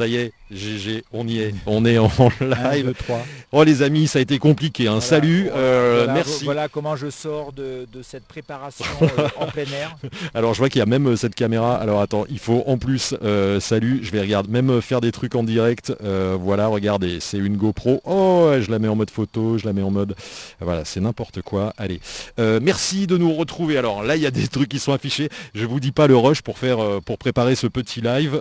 Ça y est, GG, on y est. On est en live. Oh les amis, ça a été compliqué. Un salut, euh, merci. Voilà comment je sors de, cette préparation euh, en plein air. Alors je vois qu'il y a même euh, cette caméra. Alors attends, il faut en plus, salut, je vais regarder, même faire des trucs en direct. voilà, regardez, c'est une GoPro. Oh, je la mets en mode photo, je la mets en mode... Voilà, c'est n'importe quoi. Allez, merci de nous retrouver. Alors là, il y a des trucs qui sont affichés. Je vous dis pas le rush pour faire, pour préparer ce petit live.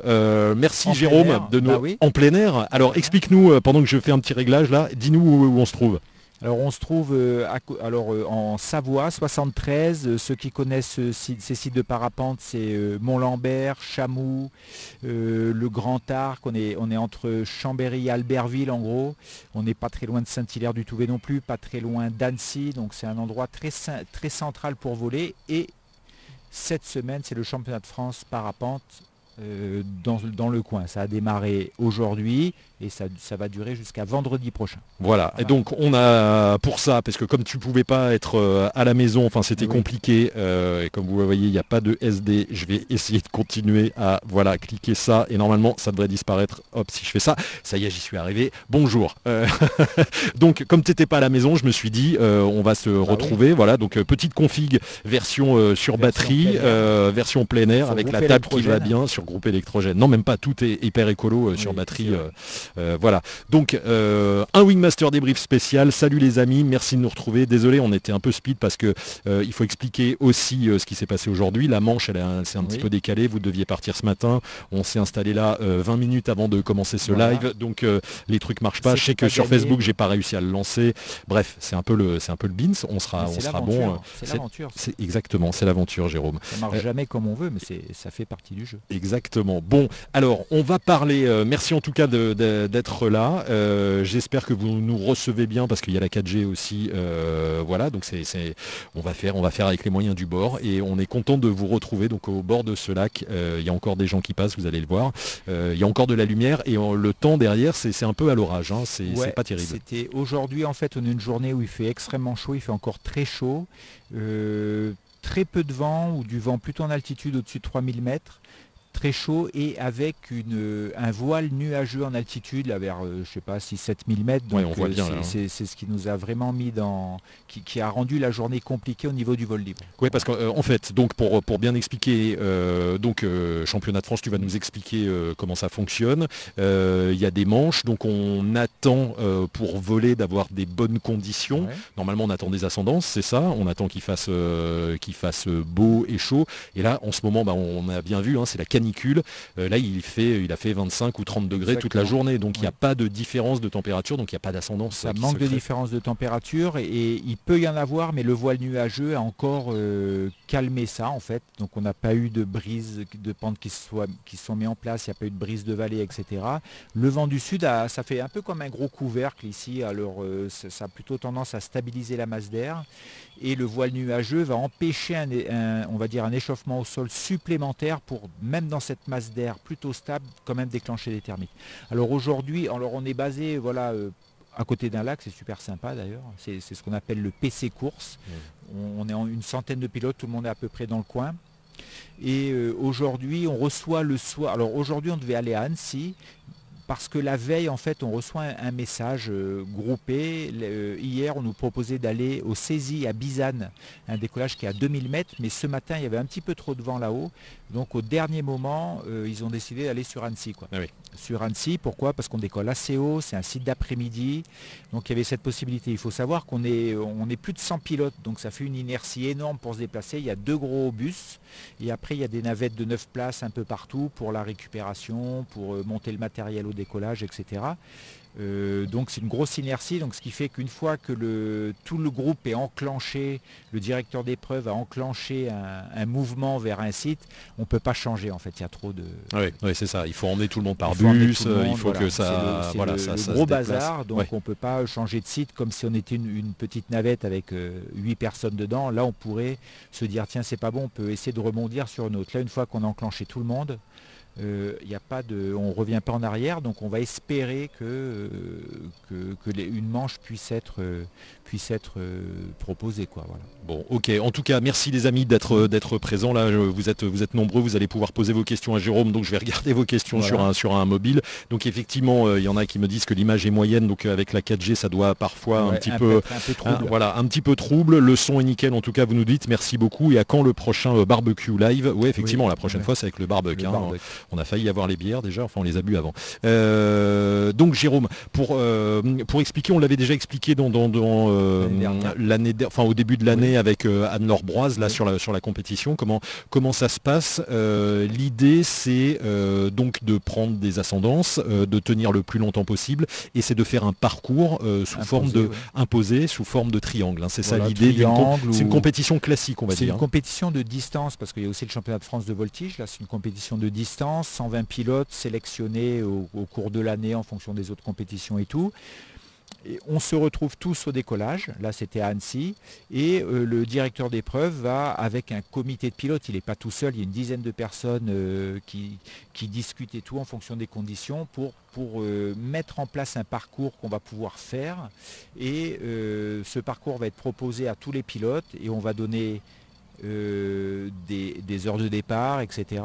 merci Jérôme de nous... Bah en plein air. Alors explique-nous, pendant que je fais un petit réglage là, dis-nous où, on se trouve. Alors on se trouve euh, alors, euh, en Savoie, 73. Euh, ceux qui connaissent ces sites de parapente, c'est Mont-Lambert, Chamoux, le Grand Arc. On est, on est entre Chambéry et Albertville en gros. On n'est pas très loin de Saint-Hilaire du Touvet non plus, pas très loin d'Annecy. Donc c'est un endroit très, très central pour voler. Et cette semaine, c'est le championnat de France parapente dans, dans, le coin. Ça a démarré aujourd'hui et ça, va durer jusqu'à vendredi prochain. Voilà. et donc on a pour ça, parce que comme tu ne pouvais pas être euh, à la maison, enfin c'était compliqué, euh, et comme vous voyez, il n'y a pas de SD, je vais essayer de continuer à voilà, cliquer ça, et normalement ça devrait disparaître. Hop, si je fais ça, ça y est, j'y suis arrivé. Bonjour. Euh, donc comme tu n'étais pas à la maison, je me suis dit, on va se bah retrouver. Voilà, donc petite config version sur batterie, version plein air, avec la table qui va bien sur groupe électrogène. Non, même pas, tout est hyper écolo sur batterie. Euh, voilà. Donc euh, un Wingmaster débrief spécial. Salut les amis, merci de nous retrouver. Désolé, on était un peu speed parce que euh, il faut expliquer aussi ce qui s'est passé aujourd'hui. La manche, elle, s'est un petit peu décalée. Vous deviez partir ce matin. On s'est installé là 20 minutes avant de commencer ce live. Donc les trucs marchent pas. Je sais que sur Facebook, j'ai pas réussi à le lancer. Bref, c'est un peu le, c'est un peu le beans. On sera, on sera bon. C'est l'aventure. Exactement, c'est l'aventure, Jérôme. Ça marche jamais comme on veut, mais ça fait partie du jeu. Exactement. Bon, alors on va parler. merci en tout cas d'être là. Euh, j'espère que vous nous recevez bien parce qu'il y a la 4G aussi. Euh, voilà, donc c'est, on va faire, on va faire avec les moyens du bord et on est content de vous retrouver donc au bord de ce lac. Euh, il y a encore des gens qui passent, vous allez le voir. il y a encore de la lumière et le temps derrière, c'est, un peu à l'orage. Hein. c'est, pas terrible. C'était aujourd'hui en fait, on a une journée où il fait extrêmement chaud, il fait encore très chaud. très peu de vent ou du vent plutôt en altitude au-dessus de 3000 mètres très chaud et avec une, un voile nuageux en altitude, là, vers, euh, je sais pas, 6-7 000 mètres. Donc, euh, hein. c'est, ce qui nous a vraiment mis dans... Qui, a rendu la journée compliquée au niveau du vol libre. Oui, parce qu'en euh, fait, donc pour, pour bien expliquer, donc championnat de France, tu vas nous expliquer comment ça fonctionne. Il y a des manches, donc on attend pour voler d'avoir des bonnes conditions. Normalement, on attend des ascendances, c'est ça. On attend qu'il fasse, qu'il fasse beau et chaud. Et là, en ce moment, bah, on a bien vu, hein, c'est la canicule. Euh, là, il, fait, il a fait 25 ou 30 degrés toute la journée, donc il n'y a pas de différence de température, donc il n'y a pas d'ascendance. Ça manque de différence de température et, il peut y en avoir, mais le voile nuageux a encore euh, calmé ça en fait. Donc on n'a pas eu de brise de pente qui, soit, qui sont mis en place, il n'y a pas eu de brise de vallée, etc. Le vent du sud, ça fait un peu comme un gros couvercle ici, alors euh, ça, a plutôt tendance à stabiliser la masse d'air et le voile nuageux va empêcher un, on va dire un échauffement au sol supplémentaire pour même dans cette masse d'air plutôt stable quand même déclencher des thermiques. Alors aujourd'hui, alors on est basé voilà euh, à côté d'un lac, c'est super sympa d'ailleurs. C'est ce qu'on appelle le PC course. On, est en une centaine de pilotes, tout le monde est à peu près dans le coin. Et euh, aujourd'hui, on reçoit le soir. Alors aujourd'hui, on devait aller à Annecy, parce que la veille, en fait, on reçoit un, message euh, groupé. Euh, hier, on nous proposait d'aller au Saisie à Bizane, un décollage qui est à 2000 mètres, mais ce matin, il y avait un petit peu trop de vent là-haut. Donc au dernier moment, euh, ils ont décidé d'aller sur Annecy. Quoi. Ah sur Annecy, pourquoi? Parce qu'on décolle assez haut, c'est un site d'après-midi. Donc il y avait cette possibilité. Il faut savoir qu'on est, on est plus de 100 pilotes, donc ça fait une inertie énorme pour se déplacer. Il y a deux gros bus et après il y a des navettes de 9 places un peu partout pour la récupération, pour monter le matériel au décollage, etc. Euh, donc c'est une grosse inertie, donc ce qui fait qu'une fois que le, tout le groupe est enclenché, le directeur d'épreuve a enclenché un, mouvement vers un site, on ne peut pas changer en fait, il y a trop de... Oui, c'est ça, il faut emmener tout le monde par bus, il faut que ça... voilà, le, ça, gros bazar, donc on ne peut pas changer de site comme si on était une, petite navette avec euh, huit 8 personnes dedans, là on pourrait se dire tiens c'est pas bon, on peut essayer de rebondir sur une autre. Là une fois qu'on a enclenché tout le monde, il a pas de, on ne revient pas en arrière, donc on va espérer que, que, une manche puisse être, puisse être proposée. Quoi, voilà. Bon, ok. En tout cas, merci les amis d'être d'être présents là. Vous êtes vous êtes nombreux, vous allez pouvoir poser vos questions à Jérôme. Donc je vais regarder vos questions sur un sur un mobile. Donc effectivement, il y en a qui me disent que l'image est moyenne, donc avec la 4G, ça doit parfois un petit peu, voilà, un petit peu trouble. Le son est nickel. En tout cas, vous nous dites merci beaucoup. Et à quand le prochain barbecue live? Oui, effectivement, la prochaine fois c'est avec le barbecue. Hein. On a failli avoir les bières déjà, enfin on les a bu avant. Euh, donc Jérôme, pour, euh, pour expliquer, on l'avait déjà expliqué dans, euh, l'année, enfin au début de l'année avec Anne-Laure Broise là sur, la, sur la compétition, comment, comment ça se passe. L'idée c'est donc de prendre des ascendances, de tenir le plus longtemps possible, et c'est de faire un parcours sous forme de imposé, sous forme de triangle. Hein. C'est ça l'idée. C'est une compétition classique, on va dire. C'est une compétition de distance parce qu'il y a aussi le championnat de France de voltige. Là, c'est une compétition de distance, 120 pilotes sélectionnés au, cours de l'année en fonction des autres compétitions et tout. Et on se retrouve tous au décollage, là c'était à Annecy, et euh, le directeur d'épreuve va avec un comité de pilotes, il n'est pas tout seul, il y a une dizaine de personnes euh, qui, discutent et tout en fonction des conditions pour, euh, mettre en place un parcours qu'on va pouvoir faire. Et ce parcours va être proposé à tous les pilotes et on va donner des, heures de départ, etc.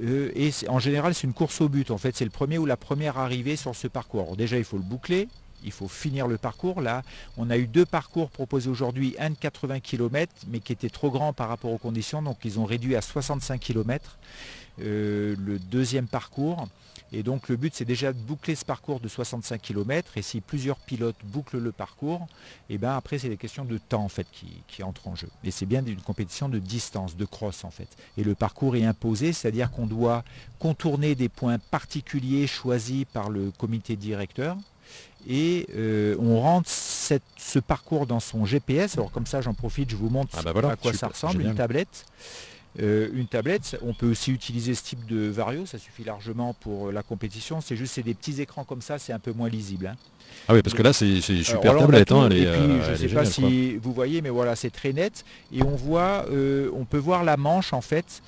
Euh, et en général, c'est une course au but. En fait, c'est le premier ou la première arrivée sur ce parcours. déjà, il faut le boucler. Il faut finir le parcours. Là, on a eu deux parcours proposés aujourd'hui, un de 80 km, mais qui était trop grand par rapport aux conditions. Donc, ils ont réduit à 65 km euh, le deuxième parcours. Et donc le but c'est déjà de boucler ce parcours de 65 km et si plusieurs pilotes bouclent le parcours, et eh ben après c'est des questions de temps en fait qui, entrent en jeu. Et c'est bien une compétition de distance, de cross en fait. Et le parcours est imposé, c'est-à-dire qu'on doit contourner des points particuliers choisis par le comité directeur. Et euh, on rentre ce parcours dans son GPS. Alors comme ça j'en profite, je vous montre ah bah à quoi ça ressemble, une tablette. Euh, une tablette, on peut aussi utiliser ce type de vario, ça suffit largement pour euh, la compétition. C'est juste c'est des petits écrans comme ça, c'est un peu moins lisible. Hein. Ah oui, parce que là c'est super tablette. Hein, euh, je ne sais pas si vous voyez, mais voilà, c'est très net. Et on voit, on peut voir la manche en fait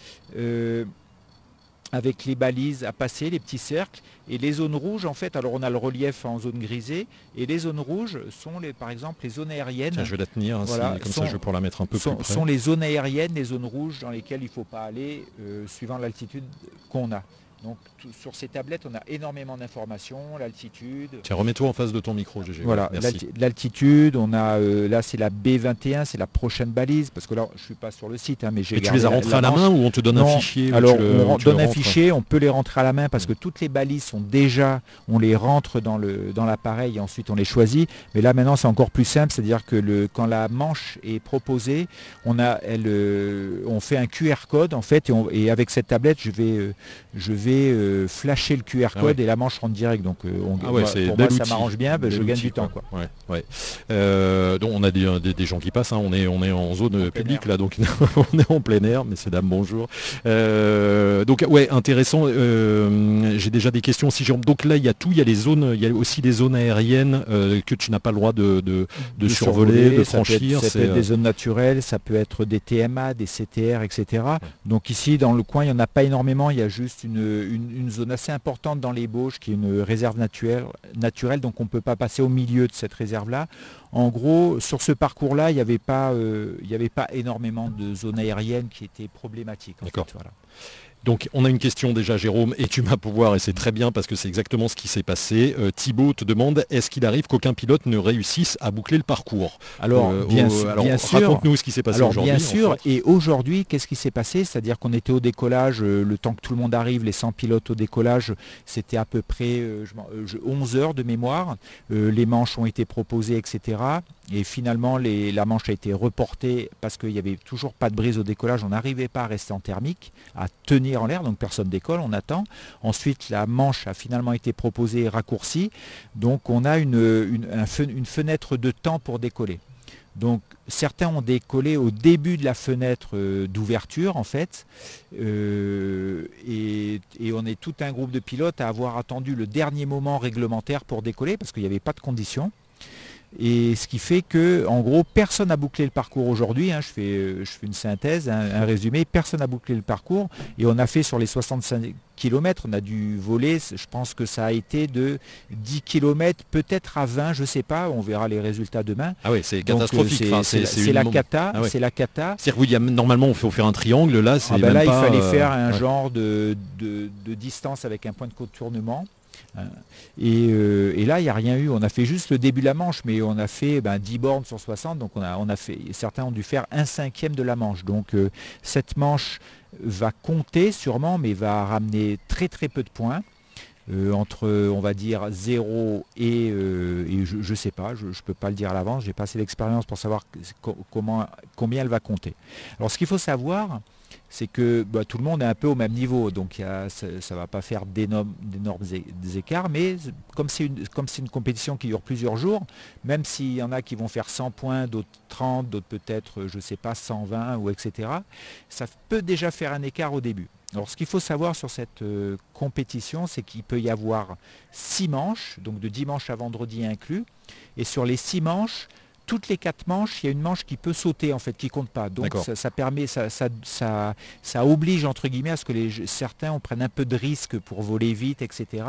avec les balises à passer, les petits cercles. Et les zones rouges, en fait, alors on a le relief en zone grisée, et les zones rouges sont les, par exemple les zones aériennes. je vais la tenir, hein, comme ça je vais pouvoir la mettre un peu sont, plus près. sont les zones aériennes, les zones rouges dans lesquelles il ne faut pas aller euh, suivant l'altitude qu'on a. Donc sur ces tablettes, on a énormément d'informations, l'altitude. Tiens, remets-toi en face de ton micro, GG. Voilà, l'altitude, on a euh, là c'est la B21, c'est la prochaine balise, parce que là je suis pas sur le site, hein, mais j'ai. tu les as rentrées à la main ou on te donne un fichier Alors on donne un fichier, on peut les rentrer à la main parce que toutes les balises sont déjà, on les rentre dans le dans l'appareil et ensuite on les choisit. Mais là maintenant c'est encore plus simple, c'est-à-dire que le, quand la manche est proposée, on a elle, euh, on fait un QR code en fait et, avec cette tablette je vais euh, je vais euh, flasher le QR ah code et la manche rentre direct. Donc euh, ah pour moi ça m'arrange bien, je gagne du temps. Quoi. Euh, donc on a des, gens qui passent, hein. on, est, on est en zone publique là, donc on est en plein air, mais c'est dame bonjour. donc ouais, intéressant. J'ai déjà des questions aussi. Donc là il y a tout, il y a les zones, il y a aussi des zones aériennes que tu n'as pas le droit de, de, survoler, de franchir. Ça peut, être, des zones naturelles, ça peut être des TMA, des CTR, etc. Donc ici dans le coin il n'y en a pas énormément, il y a juste une, une, zone assez importante dans les Bauges qui est une réserve naturelle, naturelle donc on ne peut pas passer au milieu de cette réserve-là. En gros, sur ce parcours-là, il n'y avait, pas, euh, avait pas énormément de zones aériennes qui étaient problématiques. D'accord. voilà. Donc on a une question déjà Jérôme et tu vas pouvoir et c'est très bien parce que c'est exactement ce qui s'est passé. Euh, Thibaut te demande est-ce qu'il arrive qu'aucun pilote ne réussisse à boucler le parcours Alors euh, bien, sûr, raconte-nous ce qui s'est passé aujourd'hui. Bien sûr et aujourd'hui qu'est-ce qui s'est passé? C'est-à-dire qu'on était au décollage, euh, le temps que tout le monde arrive, les 100 pilotes au décollage, c'était à peu près 11 heures de mémoire. les manches ont été proposées etc. Et finalement, la manche a été reportée parce qu'il n'y avait toujours pas de brise au décollage. On n'arrivait pas à rester en thermique, à tenir en l'air, donc personne décolle, on attend. Ensuite, la manche a finalement été proposée raccourcie. Donc on a une, fenêtre de temps pour décoller. Donc certains ont décollé au début de la fenêtre euh, d'ouverture en fait. Euh, et, et, on est tout un groupe de pilotes à avoir attendu le dernier moment réglementaire pour décoller parce qu'il n'y avait pas de conditions. Et ce qui fait que, en gros, personne n'a bouclé le parcours aujourd'hui. Hein. je, fais, je fais une synthèse, un, résumé. Personne n'a bouclé le parcours. Et on a fait sur les 65 km, on a dû voler, je pense que ça a été de 10 km, peut-être à 20, je ne sais pas. On verra les résultats demain. Ah oui, c'est catastrophique. c'est la, cata. Ah c'est la cata. C'est-à-dire normalement, on fait faire un triangle. Là, c'est ah ben là, il fallait euh, faire un genre de, de, distance avec un point de contournement. Hein. Euh, et, là, il n'y a rien eu. On a fait juste le début de la manche, mais on a fait 10 ben, bornes sur 60. Donc on a, fait, certains ont dû faire un cinquième de la manche. Donc euh, cette manche va compter sûrement, mais va ramener très très peu de points. Euh, entre, on va dire, 0 et, je ne sais pas, je ne peux pas le dire à l'avance, j'ai pas assez d'expérience pour savoir combien elle va compter. Alors ce qu'il faut savoir, c'est que bah, tout le monde est un peu au même niveau, donc ça ne va pas faire d'énormes écarts, mais comme c'est une, compétition qui dure plusieurs jours, même s'il y en a qui vont faire 100 points, d'autres 30, d'autres peut-être, je ne sais pas, 120 ou etc., ça peut déjà faire un écart au début. Alors ce qu'il faut savoir sur cette euh, compétition, c'est qu'il peut y avoir 6 manches, donc de dimanche à vendredi inclus, et sur les 6 manches, toutes les quatre manches, il y a une manche qui peut sauter en fait, qui compte pas. Donc ça, permet, ça, ça, oblige entre guillemets à ce que les, certains on prenne un peu de risque pour voler vite, etc.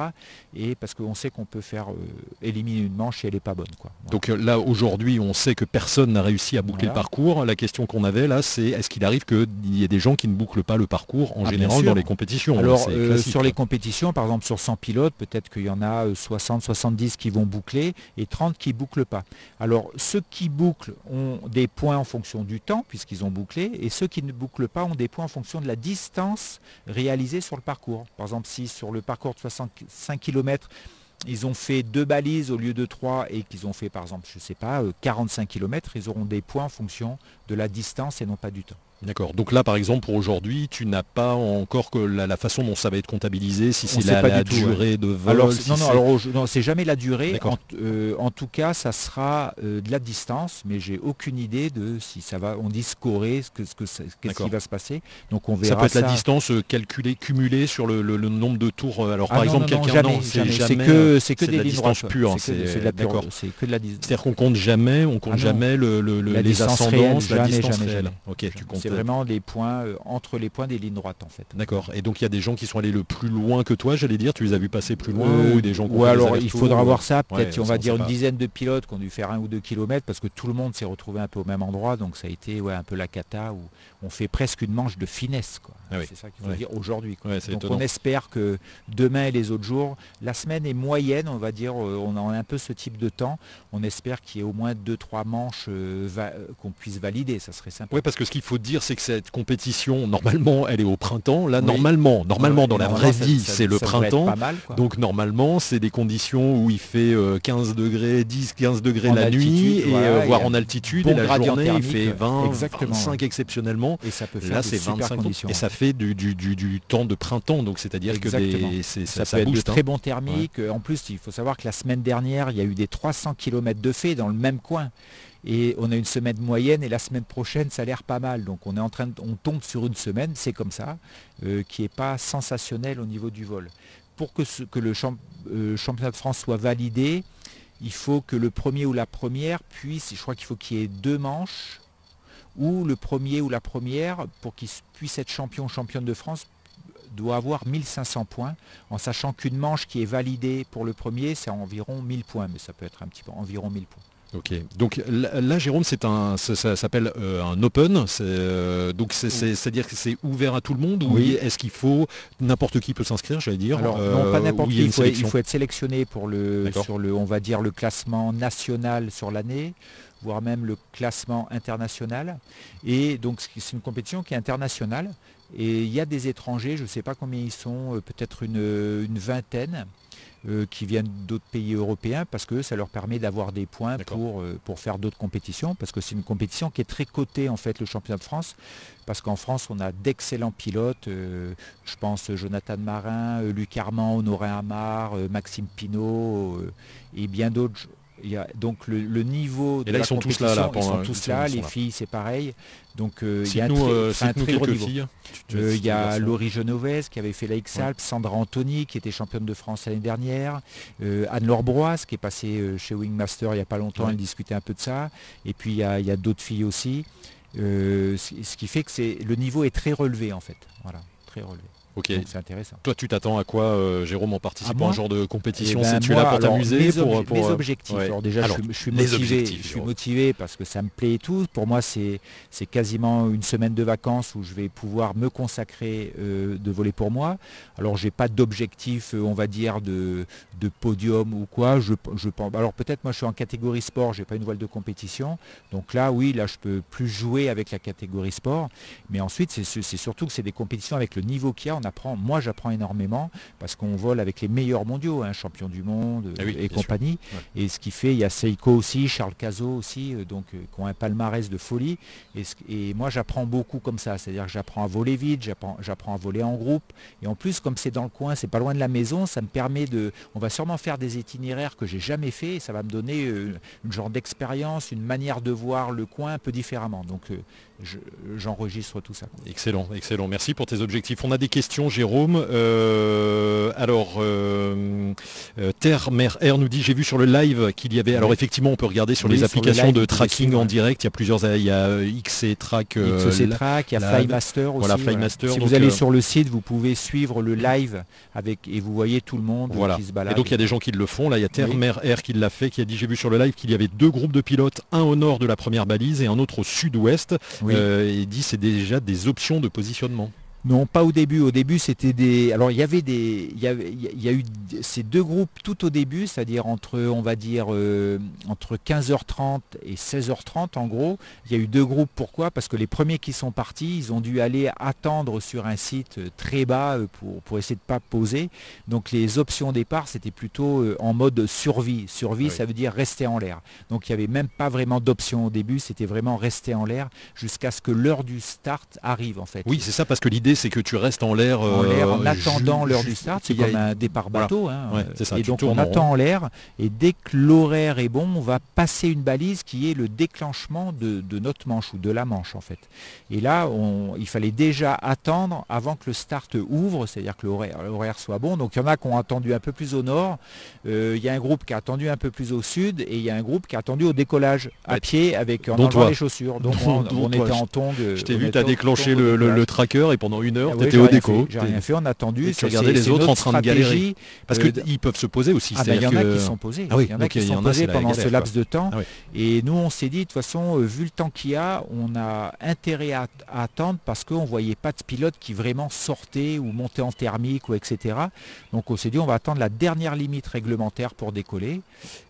Et parce qu'on sait qu'on peut faire euh, éliminer une manche et elle n'est pas bonne. Quoi. Donc euh, là aujourd'hui, on sait que personne n'a réussi à boucler le parcours. La question qu'on avait là, c'est est-ce qu'il arrive qu'il y ait des gens qui ne bouclent pas le parcours en ah, général dans les compétitions Alors euh, sur les compétitions, par exemple sur 100 pilotes, peut-être qu'il y en a 60, 70 qui vont boucler et 30 qui ne bouclent pas. Alors ceux qui bouclent ont des points en fonction du temps, puisqu'ils ont bouclé, et ceux qui ne bouclent pas ont des points en fonction de la distance réalisée sur le parcours. Par exemple, si sur le parcours de 65 km, ils ont fait deux balises au lieu de trois et qu'ils ont fait par exemple, je ne sais pas, 45 euh, km, ils auront des points en fonction de la distance et non pas du temps. D'accord. Donc là, par exemple, pour aujourd'hui, tu n'as pas encore que la, façon dont ça va être comptabilisé, si c'est la, durée de vol. Alors, non, non, alors, non, c'est jamais la durée. En, euh, en, tout cas, ça sera euh, de la distance, mais j'ai aucune idée de si ça va. On dit scorer, ce que, ce que, qu'est-ce qui va se passer. Donc on verra. Ça peut être la distance euh, calculée, cumulée sur le, nombre de tours. Alors par ah exemple, quelqu'un non, c'est que c'est que des lignes distance pure. C'est que de la distance. C'est-à-dire qu'on compte jamais, on compte ah jamais le, les ascendances, la distance réelle. Ok, tu comptes vraiment les points euh, entre les points des lignes droites en fait. D'accord. Et donc il y a des gens qui sont allés le plus loin que toi, j'allais dire, tu les as vus passer plus loin euh, ou des gens Ou alors il faudra voir ça, peut-être on va dire une dizaine de pilotes qui ont dû faire un ou deux kilomètres parce que tout le monde s'est retrouvé un peu au même endroit, donc ça a été ouais, un peu la cata où on fait presque une manche de finesse. Quoi. Ah c'est ça qu'il faut dire aujourd'hui. donc on espère que demain et les autres jours, la semaine est moyenne, on va dire, euh, on a un peu ce type de temps. On espère qu'il y ait au moins deux, trois manches qu'on puisse valider, ça serait sympa. Oui, parce que ce qu'il faut dire, c'est que cette compétition, normalement, elle est au printemps. Là, normalement, normalement, dans la vraie vie, c'est le printemps. Donc, normalement, c'est des conditions où il fait 15 euh, degrés, 10, 15 degrés la nuit, et euh, voire en altitude, et la journée, il fait 20, 25 exceptionnellement. Et ça peut faire Là, c'est 25 conditions. Et ça fait du, du, temps de printemps, donc c'est-à-dire que ça, peut être de très hein. bon thermique. En plus, il faut savoir que la semaine dernière, il y a eu des 300 km de fait dans le même coin et on a une semaine moyenne et la semaine prochaine ça a l'air pas mal. Donc on est en train on tombe sur une semaine, c'est comme ça, euh, qui n'est pas sensationnel au niveau du vol. Pour que, que le euh, championnat de France soit validé, il faut que le premier ou la première puisse, je crois qu'il faut qu'il y ait deux manches, ou le premier ou la première, pour qu'il puisse être champion ou championne de France, doit avoir 1500 points, en sachant qu'une manche qui est validée pour le premier, c'est environ 1000 points, mais ça peut être un petit peu environ 1000 points. Ok, donc là, Jérôme, c'est un, ça, s'appelle euh, un open, euh, donc c'est, à dire que c'est ouvert à tout le monde ou oui. est-ce qu'il faut n'importe qui peut s'inscrire, j'allais dire Alors non, pas euh, n'importe qui, il faut, il faut, être sélectionné pour le, sur le, on va dire le classement national sur l'année voire même le classement international. Et donc c'est une compétition qui est internationale. Et il y a des étrangers, je ne sais pas combien ils sont, peut-être une, une vingtaine, euh, qui viennent d'autres pays européens parce que ça leur permet d'avoir des points pour, euh, pour faire d'autres compétitions, parce que c'est une compétition qui est très cotée en fait, le championnat de France, parce qu'en France on a d'excellents pilotes, euh, je pense Jonathan Marin, Luc Armand, Honoré Amar, Maxime Pinault et bien d'autres Il y a donc le, niveau de et là, ils sont tous là, là ils sont tous là, les filles c'est pareil. Donc il y a un très, gros niveau. il y a Laurie Genovese qui avait fait la X-Alpes, Sandra Anthony qui était championne de France l'année dernière, Anne-Laure Broise qui est passée chez Wingmaster il n'y a pas longtemps, elle discutait un peu de ça. Et puis il y a, d'autres filles aussi. ce qui fait que le niveau est très relevé en fait. Voilà, très relevé. Ok. C'est intéressant. Toi, tu t'attends à quoi, euh, Jérôme, en participant à, un genre de compétition eh ben, tu là pour t'amuser pour, pour, mes euh, objectifs. Alors déjà, je, suis motivé. Je suis motivé parce que ça me plaît et tout. Pour moi, c'est quasiment une semaine de vacances où je vais pouvoir me consacrer euh, de voler pour moi. Alors, j'ai pas d'objectif, on va dire, de, de podium ou quoi. Je, je alors peut-être moi, je suis en catégorie sport. J'ai pas une voile de compétition. Donc là, oui, là, je peux plus jouer avec la catégorie sport. Mais ensuite, c'est surtout que c'est des compétitions avec le niveau qu'il y a apprend, moi j'apprends énormément parce qu'on vole avec les meilleurs mondiaux, un hein, champion du monde ah et compagnie. Et ce qui fait, il y a Seiko aussi, Charles Cazot aussi, euh, donc euh, qui ont un palmarès de folie. Et, moi j'apprends beaucoup comme ça, c'est-à-dire que j'apprends à voler vite, j'apprends à voler en groupe. Et en plus, comme c'est dans le coin, c'est pas loin de la maison, ça me permet de. On va sûrement faire des itinéraires que j'ai jamais fait et ça va me donner euh, une genre d'expérience, une manière de voir le coin un peu différemment. Donc j'enregistre tout ça. Excellent, excellent. Merci pour tes objectifs. On a des questions, Jérôme. Euh, alors, euh, euh, Terre, Mer, Air nous dit, j'ai vu sur le live qu'il y avait... Alors effectivement, on peut regarder sur les applications de tracking en direct. Il y a plusieurs... Il y a XC Track. XC Track, il y a Flymaster aussi. Voilà, Flymaster. Si vous allez sur le site, vous pouvez suivre le live avec et vous voyez tout le monde qui se balade. Et donc il y a des gens qui le font. Là, il y a Terre, Mer, Air qui l'a fait, qui a dit, j'ai vu sur le live qu'il y avait deux groupes de pilotes, un au nord de la première balise et un autre au sud-ouest. Euh, il dit c'est déjà des options de positionnement. Non, pas au début. Au début, c'était des. Alors, il y avait des. Il y, a eu ces deux groupes tout au début, c'est-à-dire entre, on va dire, euh, entre 15h30 et 16h30, en gros. Il y a eu deux groupes. Pourquoi? Parce que les premiers qui sont partis, ils ont dû aller attendre sur un site très bas euh, pour, pour essayer de ne pas poser. Donc, les options départ, c'était plutôt euh, en mode survie. Survie, ah ça veut dire rester en l'air. Donc, il n'y avait même pas vraiment d'option au début. C'était vraiment rester en l'air jusqu'à ce que l'heure du start arrive, en fait. Oui, c'est ça, parce que l'idée, c'est que tu restes en l'air. En l'air en euh, attendant l'heure du start, c'est comme un départ bateau. Hein, et donc on attend en l'air, et dès que l'horaire est bon, on va passer une balise qui est le déclenchement de, notre manche ou de la manche en fait. Et là, il fallait déjà attendre avant que le start ouvre, c'est-à-dire que l'horaire soit bon. Donc il y en a qui ont attendu un peu plus au nord, euh, il y a un groupe qui a attendu un peu plus au sud, et il y a un groupe qui a attendu au décollage à pied avec en enlevant les chaussures. Donc on, était en tongue. Je t'ai vu, tu as déclenché le, tracker et pendant une heure, tu étais au déco. J'ai rien fait, on a attendu. tu regardais les autres en train de galérer. Parce qu'ils euh, peuvent se poser aussi. Ah ben, il y en a qui sont posés. Ah il y en a qui sont posés pendant ce laps de temps. Ah et nous, on s'est dit, de toute façon, euh, vu le temps qu'il y a, on a intérêt à, attendre parce qu'on ne voyait pas de pilote qui vraiment sortait ou montait en thermique ou etc. Donc on s'est dit, on va attendre la dernière limite réglementaire pour décoller,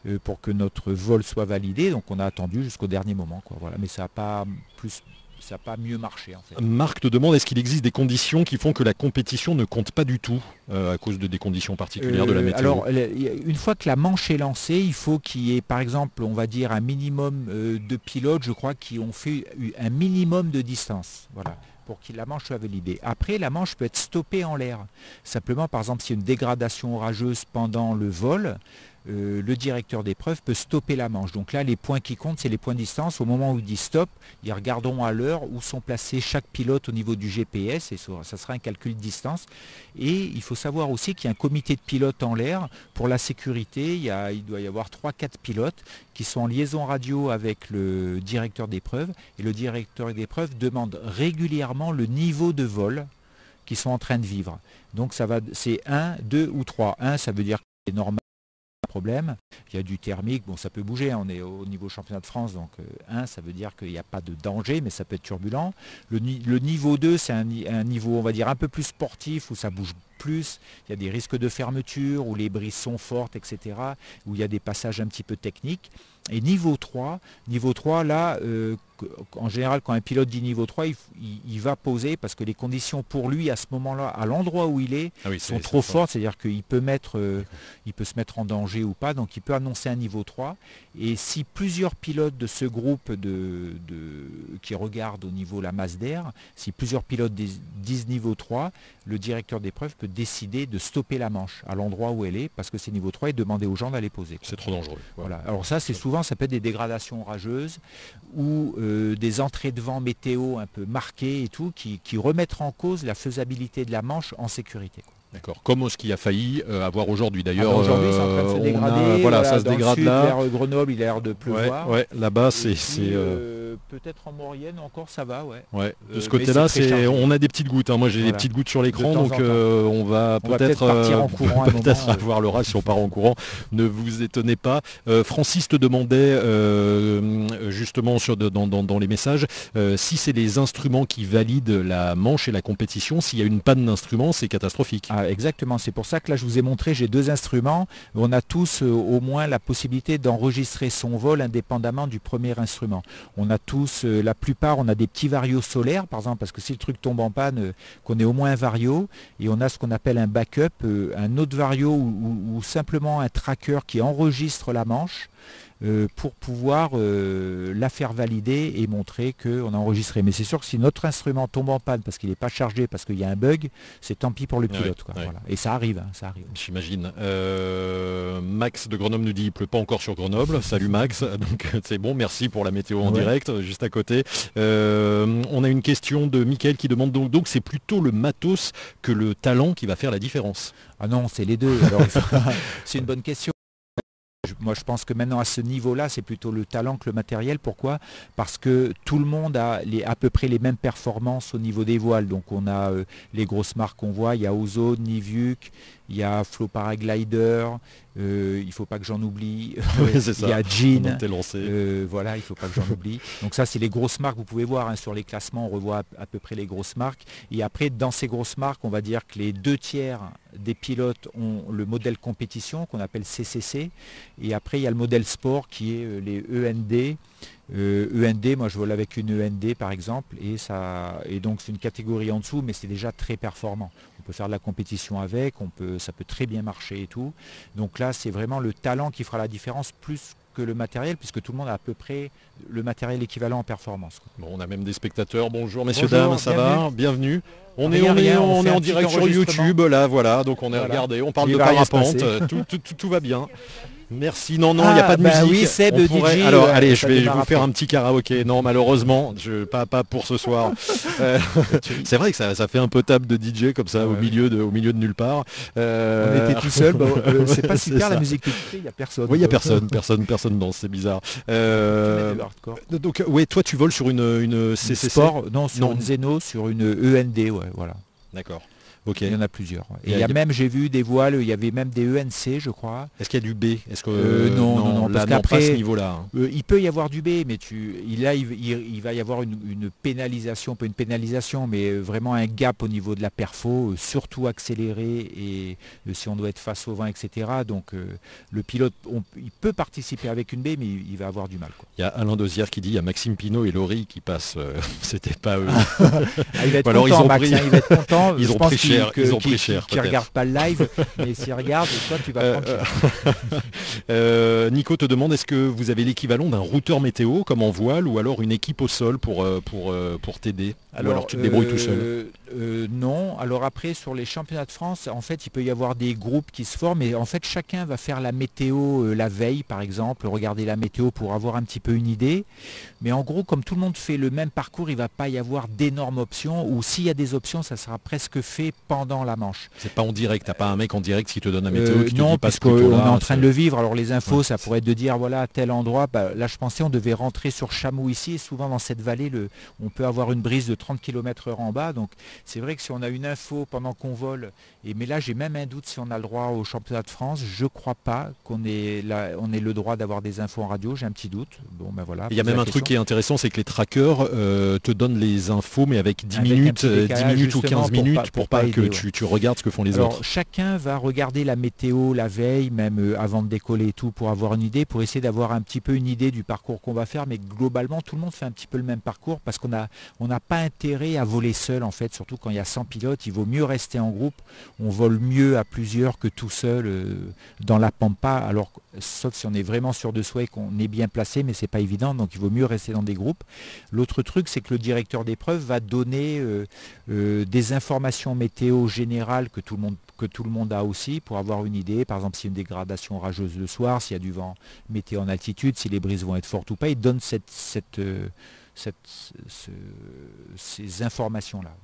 euh, pour que notre vol soit validé. Donc on a attendu jusqu'au dernier moment. Voilà. Mais ça n'a pas plus ça n'a pas mieux marché. En fait. Marc te demande est-ce qu'il existe des conditions qui font que la compétition ne compte pas du tout euh, à cause de des conditions particulières de la euh, météo? Alors, une fois que la manche est lancée, il faut qu'il y ait, par exemple, on va dire un minimum euh, de pilotes, je crois, qui ont fait un minimum de distance. Voilà pour que la manche soit validée. Après, la manche peut être stoppée en l'air. Simplement, par exemple, s'il y a une dégradation orageuse pendant le vol, euh, le directeur d'épreuve peut stopper la manche. Donc là, les points qui comptent, c'est les points de distance. Au moment où il dit stop, ils regarderont à l'heure où sont placés chaque pilote au niveau du GPS, et ça sera un calcul de distance. Et il faut savoir aussi qu'il y a un comité de pilotes en l'air. Pour la sécurité, il, doit y avoir 3-4 pilotes qui sont en liaison radio avec le directeur d'épreuve. Et le directeur d'épreuve demande régulièrement le niveau de vol qu'ils sont en train de vivre. Donc ça va, c'est 1, 2 ou 3. 1, ça veut dire que c'est normal Il y a du thermique, bon ça peut bouger, hein. on est au niveau championnat de France, donc 1 euh, ça veut dire qu'il n'y a pas de danger, mais ça peut être turbulent. Le, niveau 2 c'est un, niveau on va dire un peu plus sportif où ça bouge plus, il y a des risques de fermeture, où les brises sont fortes, etc., où il y a des passages un petit peu techniques. Et niveau 3, niveau 3, là, euh, en général, quand un pilote dit niveau 3, il, va poser parce que les conditions pour lui, à ce moment-là, à l'endroit où il est, ah sont trop fortes. C'est-à-dire qu'il peut, mettre, euh, il peut se mettre en danger ou pas, donc il peut annoncer un niveau 3. Et si plusieurs pilotes de ce groupe de, qui regardent au niveau la masse d'air, si plusieurs pilotes disent niveau 3, le directeur d'épreuve peut peut décider de stopper la manche à l'endroit où elle est, parce que c'est niveau 3, et demander aux gens d'aller poser. C'est trop dangereux. Voilà. Alors ça, c'est souvent, ça peut être des dégradations orageuses ou euh, des entrées de vent météo un peu marquées et tout, qui, qui remettent en cause la faisabilité de la manche en sécurité. D'accord. Comme ce qui a failli euh, avoir aujourd'hui. D'ailleurs, ah, aujourd'hui, c'est en train de se euh, on dégrader. a- voilà, ça se dégrade sud, là. Vers Grenoble, il a l'air de pleuvoir. ouais, là-bas, c'est, euh, peut-être en Maurienne encore, ça va, ouais. ouais. De euh, ce côté-là, c'est on a des petites gouttes. hein. Moi, j'ai des petites gouttes sur l'écran, donc euh, on va peut-être, partir euh, euh. avoir l'orage si on part en courant. Ne vous étonnez pas. Francis te demandait justement sur dans, dans- dans les messages si c'est les instruments qui valident la manche et la compétition. S'il y a une panne d'instrument, c'est catastrophique. Ah, exactement, c'est pour ça que là je vous ai montré, j'ai deux instruments. On a tous au moins la possibilité d'enregistrer son vol indépendamment du premier instrument. On a tous, euh, la plupart, on a des petits varios solaires, par exemple, parce que si le truc tombe en panne, euh, qu'on ait au moins un vario, et on a ce qu'on appelle un backup, euh, un autre vario ou, simplement un tracker qui enregistre la manche. Euh, pour pouvoir euh, la faire valider et montrer qu'on a enregistré. Mais c'est sûr que si notre instrument tombe en panne parce qu'il n'est pas chargé, parce qu'il y a un bug, c'est tant pis pour le Ouais, pilote. quoi. ouais. Voilà. Et ça arrive, hein, ça arrive. J'imagine. Euh, Max de Grenoble nous dit il pleut pas encore sur Grenoble. Salut Max. Donc c'est bon, merci pour la météo en Ouais. direct, juste à côté. Euh, on a une question de Mickaël qui demande donc donc c'est plutôt le matos que le talent qui va faire la différence. Ah non, c'est les deux. C'est une bonne question. Moi, je pense que maintenant, à ce niveau-là, c'est plutôt le talent que le matériel. Pourquoi? Parce que tout le monde a à peu près les mêmes performances au niveau des voiles. Donc, on a euh, les grosses marques qu'on voit. Il y a Ozone, Nivuk, il y a Flow Paraglider. euh, il ne faut pas que j'en oublie. Oui, c'est ça. il y a Jean. Euh, voilà, il ne faut pas que j'en oublie. Donc ça, c'est les grosses marques. Vous pouvez voir hein, sur les classements, on revoit à, à peu près les grosses marques. Et après, dans ces grosses marques, on va dire que les deux tiers des pilotes ont le modèle compétition qu'on appelle CCC. Et après, il y a le modèle sport qui est euh, les END. Euh, END, moi je vole avec une END par exemple, et, ça, et donc c'est une catégorie en dessous, mais c'est déjà très performant. On peut faire de la compétition avec, on peut, ça peut très bien marcher et tout. Donc là, c'est vraiment le talent qui fera la différence plus que le matériel, puisque tout le monde a à peu près le matériel équivalent en performance. Bon, on a même des spectateurs. Bonjour messieurs Bonjour, dames, ça va Bienvenue. On est, Rien, on est, on on en direct sur. YouTube, là, voilà. Donc on est Voilà. regardé, on parle Il de parapente, euh, tout, tout- tout- tout va bien. Merci. Non, non, il n'y a Ah, pas de bah musique. oui, Seb, On pourrait- DJ, Alors, ouais, allez, je vais vous faire un petit karaoké. Non, malheureusement, je, pas, pas pour ce soir. Euh, c'est vrai que ça, ça fait un peu table de DJ comme ça, au, ouais. milieu de, au milieu de nulle part. On Euh, était tout seul, bah, euh, c'est pas super la musique que tu fais, il n'y a personne. Oui, il n'y a personne, personne, personne danse, c'est bizarre. Euh, donc, ouais, toi, tu voles sur une, une CCC Sport, non, sur Non. une Zeno, sur une END, ouais, voilà. D'accord. Il y en a plusieurs. ouais. Il y Et a- il y a il y a- même, j'ai vu des voiles, il y avait même des ENC, je crois. Est-ce qu'il y a du B? Est-ce que Euh, non, non, non, là, parce qu'après- ce niveau-là. hein. Euh, il peut y avoir du B, mais tu, là, il, il- il va y avoir une, une pénalisation, pas une pénalisation, mais euh, vraiment un gap au niveau de la perfo, euh, surtout accéléré, et euh, si on doit être face au vent, etc. Donc euh, le pilote, on- il peut participer avec une B, mais il, il va avoir du mal. quoi. Il y a Alain Dosière qui dit il y a Maxime Pinot et Laurie qui passent. euh, C'était pas eux. Ah, il va être Alors, ils content, ont Max, pris- hein, il va être content. Ils Je ont cher, que- ils ont pris cher, pas le live, mais s'il regarde, toi, tu vas Euh, prendre cher. Euh, Nico te demande est-ce que vous avez l'équivalent d'un routeur météo comme en voile ou alors une équipe au sol pour, euh, pour, euh, pour t'aider? Alors tu te débrouilles tout seul? euh, euh, Non. Alors après, sur les championnats de France, en fait, il peut y avoir des groupes qui se forment et en fait, chacun va faire la météo euh, la veille, par exemple, regarder la météo pour avoir un petit peu une idée. Mais en gros, comme tout le monde fait le même parcours, il ne va pas y avoir d'énormes options ou s'il y a des options, ça sera presque fait pendant la manche. C'est pas en direct, t'as pas un mec en direct qui te donne la météo Euh, qui te non, dit parce qu'on est en train de le vivre. Alors les infos, Ouais, ça pourrait être de dire voilà tel endroit. bah, là, je pensais on devait rentrer sur Chameau ici. Et souvent dans cette vallée, le, on peut avoir une brise de 30 km/h en bas. Donc c'est vrai que si on a une info pendant qu'on vole, et mais là j'ai même un doute si on a le droit au championnat de France. Je crois pas qu'on ait là, on ait le droit d'avoir des infos en radio. J'ai un petit doute. Bon ben voilà. Il y a même un truc qui est intéressant, c'est que les trackers euh, te donnent les infos, mais avec 10 Avec un minutes, petit euh, 10 décalage, minutes ou justement, 15 pour minutes pas- pour, pour pas, pas que tu, tu regardes ce que font les Alors autres. chacun va regarder la météo la veille, même euh, avant de décoller et tout, pour avoir une idée, pour essayer d'avoir un petit peu une idée du parcours qu'on va faire. Mais globalement, tout le monde fait un petit peu le même parcours parce qu'on a, on n'a pas intérêt à voler seul en fait, surtout quand il y a 100 pilotes. Il vaut mieux rester en groupe. On vole mieux à plusieurs que tout seul euh, dans la pampa. Alors sauf si on est vraiment sûr de soi et qu'on est bien placé, mais c'est pas évident. Donc il vaut mieux rester dans des groupes. L'autre truc, c'est que le directeur d'épreuve va donner euh, euh, des informations météo météo générale que tout le monde que tout le monde a aussi pour avoir une idée. Par exemple, s'il y a une dégradation rageuse le soir, s'il y a du vent météo en altitude, si les brises vont être fortes ou pas, il donne euh, ces informations-là.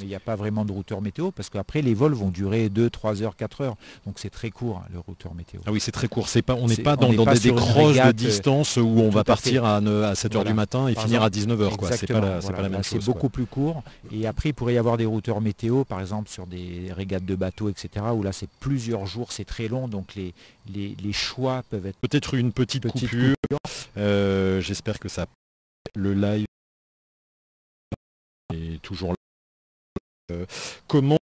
Mais il n'y a pas vraiment de routeur météo parce qu'après les vols vont durer 2, 3 heures, 4 heures. Donc c'est très court hein, le routeur météo. Ah oui, c'est très court. C'est pas, on n'est pas dans, des, crosses de distance où on va partir à, 7 heures du matin et finir à 19 heures. C'est pas, la, même chose. C'est beaucoup plus court. Et après, il pourrait y avoir des routeurs météo, par exemple sur des régates de bateaux, etc., où là c'est plusieurs jours, c'est très long, donc les, les, choix peuvent être... Peut-être une petite, coupure. Euh, j'espère que ça... Le live est toujours là. Euh, comment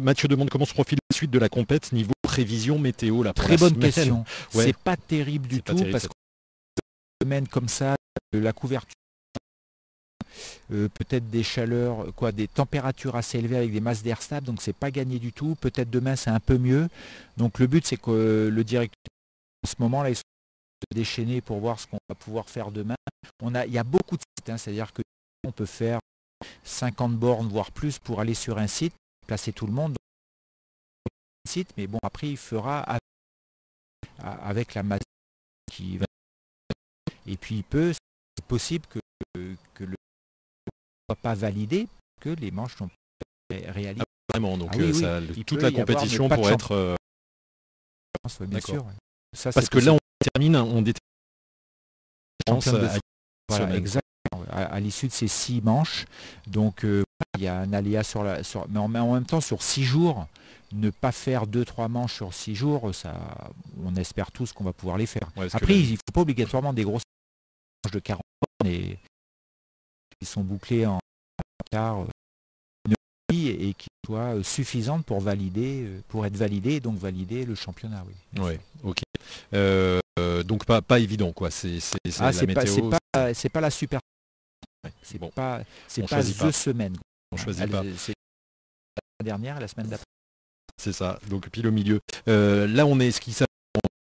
Mathieu demande comment se profile la suite de la compète niveau prévision météo la Très bonne question. C'est pas terrible du tout parce que semaine comme ça, la couverture euh, peut-être des chaleurs, quoi, des températures assez élevées avec des masses d'air stable, donc c'est pas gagné du tout. Peut-être demain c'est un peu mieux. Donc le but c'est que le directeur en ce moment là, il se déchaîner pour voir ce qu'on va pouvoir faire demain. On a, il y a beaucoup de sites, hein, c'est-à-dire que on peut faire 50 bornes, voire plus, pour aller sur un site, placer tout le monde dans un site, mais bon, après, il fera avec, la masse qui va. Et puis, il peut, c'est possible que, que le soit pas validé, que les manches sont réalisées. Ah, vraiment, donc ah euh, toute la compétition pour être. Euh, bien sûr. Parce que là, on termine, on détermine. Voilà, à, l'issue de ces six manches. Donc euh, il y a un aléa sur la. Sur, mais en, même temps, sur six jours, ne pas faire deux, trois manches sur six jours, ça, on espère tous qu'on va pouvoir les faire. Après, il ne faut pas obligatoirement des grosses manches de 40 et qui sont bouclées en quart euh, et qui soient euh, suffisantes pour valider, pour être validées et donc valider le championnat. Oui. Ouais, ok. donc pas, pas évident quoi. C'est ah, pas, pas, pas, la super c'est bon. pas, c'est pas deux semaines. On choisit pas. C'est la dernière, la semaine d'après. C'est ça. Donc pile au milieu. Euh, là, on est ce qui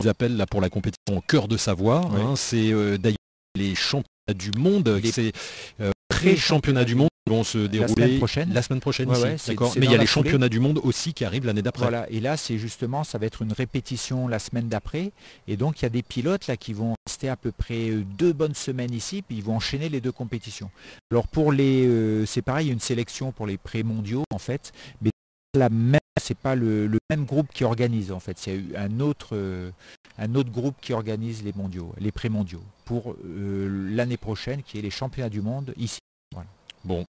s'appelle là pour la compétition cœur de savoir. Hein. c'est euh, d'ailleurs les championnats du monde. C'est euh, pré-championnat du monde vont se dérouler la semaine prochaine. La semaine prochaine d'accord. Mais il y a les championnats du monde aussi qui arrivent l'année d'après. Voilà. Et là, c'est justement, ça va être une répétition la semaine d'après. Et donc, il y a des pilotes là qui vont rester à peu près euh, deux bonnes semaines ici, puis ils vont enchaîner les deux compétitions. Alors pour les, euh, c'est pareil, il y a une sélection pour les pré-mondiaux en fait, mais la même, c'est pas le, même groupe qui organise en fait. Eu un autre, euh, un autre groupe qui organise les mondiaux, les pré-mondiaux pour l'année prochaine, qui est les championnats du monde ici. Bon,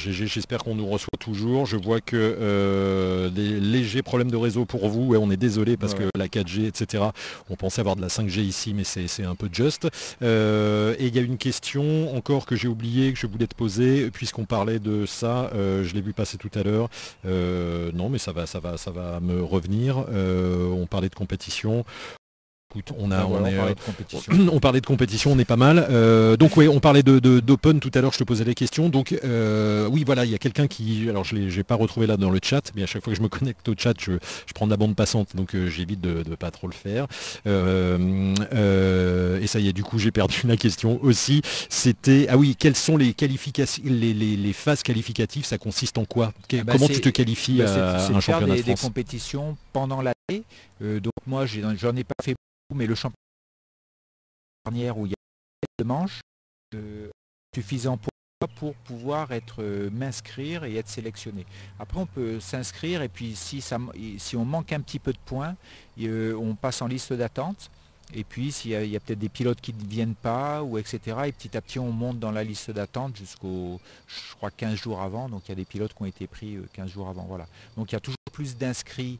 J'espère qu'on nous reçoit toujours. Je vois que euh, des légers problèmes de réseau pour vous. Et on est désolé parce que la 4G, etc. On pensait avoir de la 5G ici, mais c'est un peu juste. Euh, et il y a une question encore que j'ai oublié, que je voulais te poser, puisqu'on parlait de ça. Euh, je l'ai vu passer tout à l'heure. non, mais ça va, ça va, ça va me revenir. on parlait de compétition on, a, on, parlait de compétition. on parlait de compétition, on est pas mal. Euh, donc oui, on parlait de, d'open tout à l'heure, je te posais les questions. Donc euh, oui, voilà, il y a quelqu'un qui, alors je l'ai, pas retrouvé là dans le chat, mais à chaque fois que je me connecte au chat, je, prends de la bande passante, donc euh, j'évite de, ne pas trop le faire. et ça y est, du coup, j'ai perdu la question aussi. C'était, ah oui, quelles sont les qualifications, les, phases qualificatives? Ça consiste en quoi? Ah bah Comment tu te qualifies bah à un championnat des, de France? des compétitions pendant l'année. donc moi, j'en ai pas fait mais le championnat dernière où il y a de manches euh, suffisant pour pour pouvoir être euh, m'inscrire et être sélectionné. Après on peut s'inscrire et puis si, ça, si on manque un petit peu de points, euh, on passe en liste d'attente. Et puis s'il y a, peut-être des pilotes qui ne viennent pas ou etc. Et petit à petit on monte dans la liste d'attente jusqu'au je crois 15 jours avant. Donc il y a des pilotes qui ont été pris 15 jours avant. Voilà. Donc il y a toujours plus d'inscrits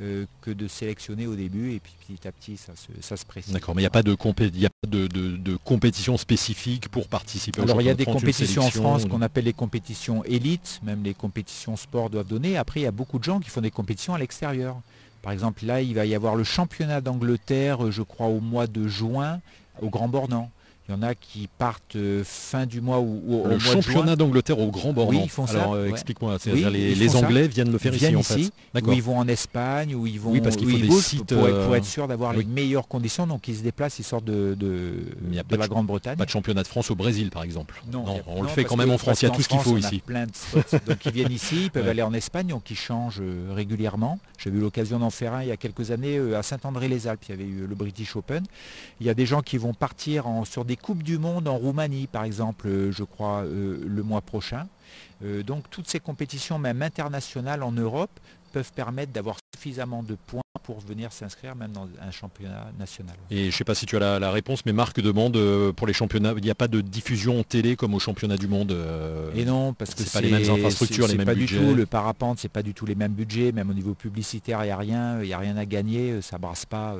euh, que de sélectionner au début et puis petit à petit ça se, ça se précise. D'accord, mais il n'y a pas, de, a pas de, compétition spécifique pour participer Alors il y a des compétitions en France qu'on appelle les compétitions élites, même les compétitions sport doivent donner. Après il y a beaucoup de gens qui font des compétitions à l'extérieur. Par exemple là il va y avoir le championnat d'Angleterre je crois au mois de juin au Grand Bornand. Il y en a qui partent euh, fin du mois ou, au le championnat d'Angleterre au Grand Bornand. Oui, ils font ça. Alors explique-moi, les, Anglais viennent le faire ici, en fait. Ou ils vont en Espagne, ou ils vont oui, parce qu'il faut des sites pour, être sûr d'avoir les meilleures conditions. Donc ils se déplacent, ils sortent de, de, de la Grande-Bretagne. Pas de championnat de France au Brésil, par exemple. Non, on le fait quand même en France. Il y a tout ce qu'il faut ici. Plein de donc ils viennent ici, ils peuvent aller en Espagne, donc ils changent régulièrement. J'ai eu l'occasion d'en faire un il y a quelques années à Saint-André-les-Alpes. Il y avait eu le British Open. Il y a des gens qui vont partir sur des coupes du monde en Roumanie, par exemple, euh, je crois, euh, le mois prochain. Euh, donc toutes ces compétitions, même internationales en Europe, peuvent permettre d'avoir suffisamment de points pour venir s'inscrire même dans un championnat national. Et je ne sais pas si tu as la, réponse, mais Marc demande pour les championnats, il n'y a pas de diffusion en télé comme au championnat du monde Et non, parce que c'est pas les mêmes infrastructures, les mêmes pas Du tout, le parapente, c'est pas du tout les mêmes budgets, même au niveau publicitaire, il n'y a rien, il n'y a rien à gagner, ça brasse pas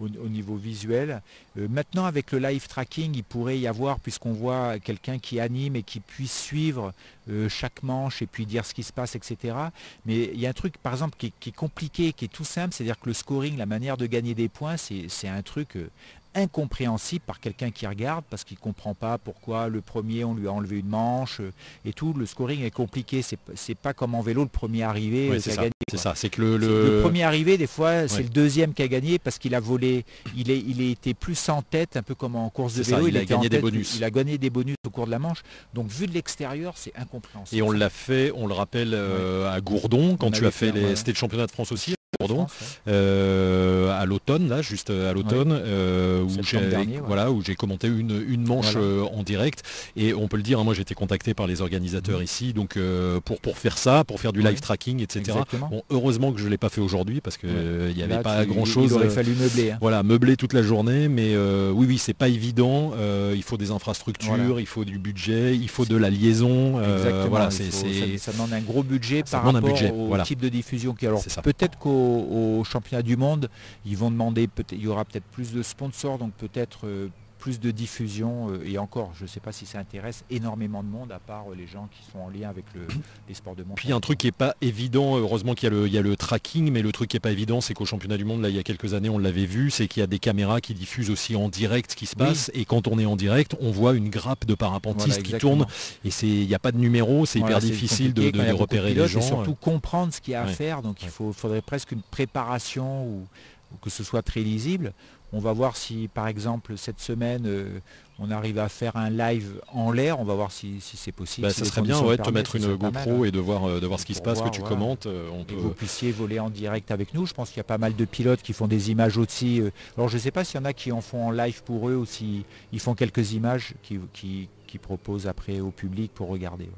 au, niveau visuel. Euh, maintenant, avec le live tracking, il pourrait y avoir, puisqu'on voit quelqu'un qui anime et qui puisse suivre euh, chaque manche et puis dire ce qui se passe, etc. Mais il y a un truc, par exemple, qui, est compliqué, qui est tout simple, c'est-à-dire que le scoring, la manière de gagner des points, c'est un truc euh, incompréhensible par quelqu'un qui regarde parce qu'il ne comprend pas pourquoi le premier on lui a enlevé une manche euh, et tout. Le scoring est compliqué, c'est pas comme en vélo le premier arrivé c'est ça, c'est que le, le... premier arrivé des fois c'est le deuxième qui a gagné parce qu'il a volé, il, est, il a été plus en tête, un peu comme en course de vélo, il, a gagné des bonus. Il a gagné des bonus au cours de la manche. Donc vu de l'extérieur c'est incompréhensible. Et on l'a fait, on le rappelle euh, à Gourdon quand tu as fait, les... C'était le championnat de France aussi euh, à l'automne, là, juste euh, à l'automne, euh, où j'ai voilà, où j'ai commenté une, une manche en direct. Et on peut le dire, hein, moi j'ai été contacté par les organisateurs mmh. ici, donc pour, pour faire ça, pour faire du live tracking, etc. Bon, heureusement que je ne l'ai pas fait aujourd'hui parce qu'il n'y avait pas grand chose. Il aurait fallu meubler. Hein. Voilà, meubler toute la journée, mais oui, oui, c'est pas évident. il faut des infrastructures, il faut du budget, il faut de la liaison. voilà, c'est, ça, demande un gros budget par rapport au type de diffusion qui alors peut-être qu'au au, championnat du monde, ils vont demander, peut-être, il y aura peut-être plus de sponsors, donc peut-être euh, plus de diffusion. Euh, et encore, je ne sais pas si ça intéresse énormément de monde, à part euh, les gens qui sont en lien avec les sports de monde. Puis un truc qui n'est pas évident, heureusement qu'il y, a le tracking, mais le truc qui n'est pas évident, c'est qu'au championnat du monde, là, il y a quelques années, on l'avait vu, c'est qu'il y a des caméras qui diffusent aussi en direct ce qui se passe. Et quand on est en direct, on voit une grappe de parapentistes qui tourne. Et il n'y a pas de numéro, c'est hyper difficile de, repérer les gens. Et surtout comprendre ce qu'il y a à faire. Donc il faudrait presque une préparation ou que ce soit très lisible. On va voir si, par exemple, cette semaine, euh, on arrive à faire un live en l'air. On va voir si, c'est possible. Bah, ça serait bien de te mettre une GoPro et de voir, euh, de voir ce qui se passe, que tu commentes. Euh, on peut... vous puissiez voler en direct avec nous. Je pense qu'il y a pas mal de pilotes qui font des images aussi. Alors je ne sais pas s'il y en a qui en font en live pour eux ou s'ils font quelques images qui, qui, proposent après au public pour regarder.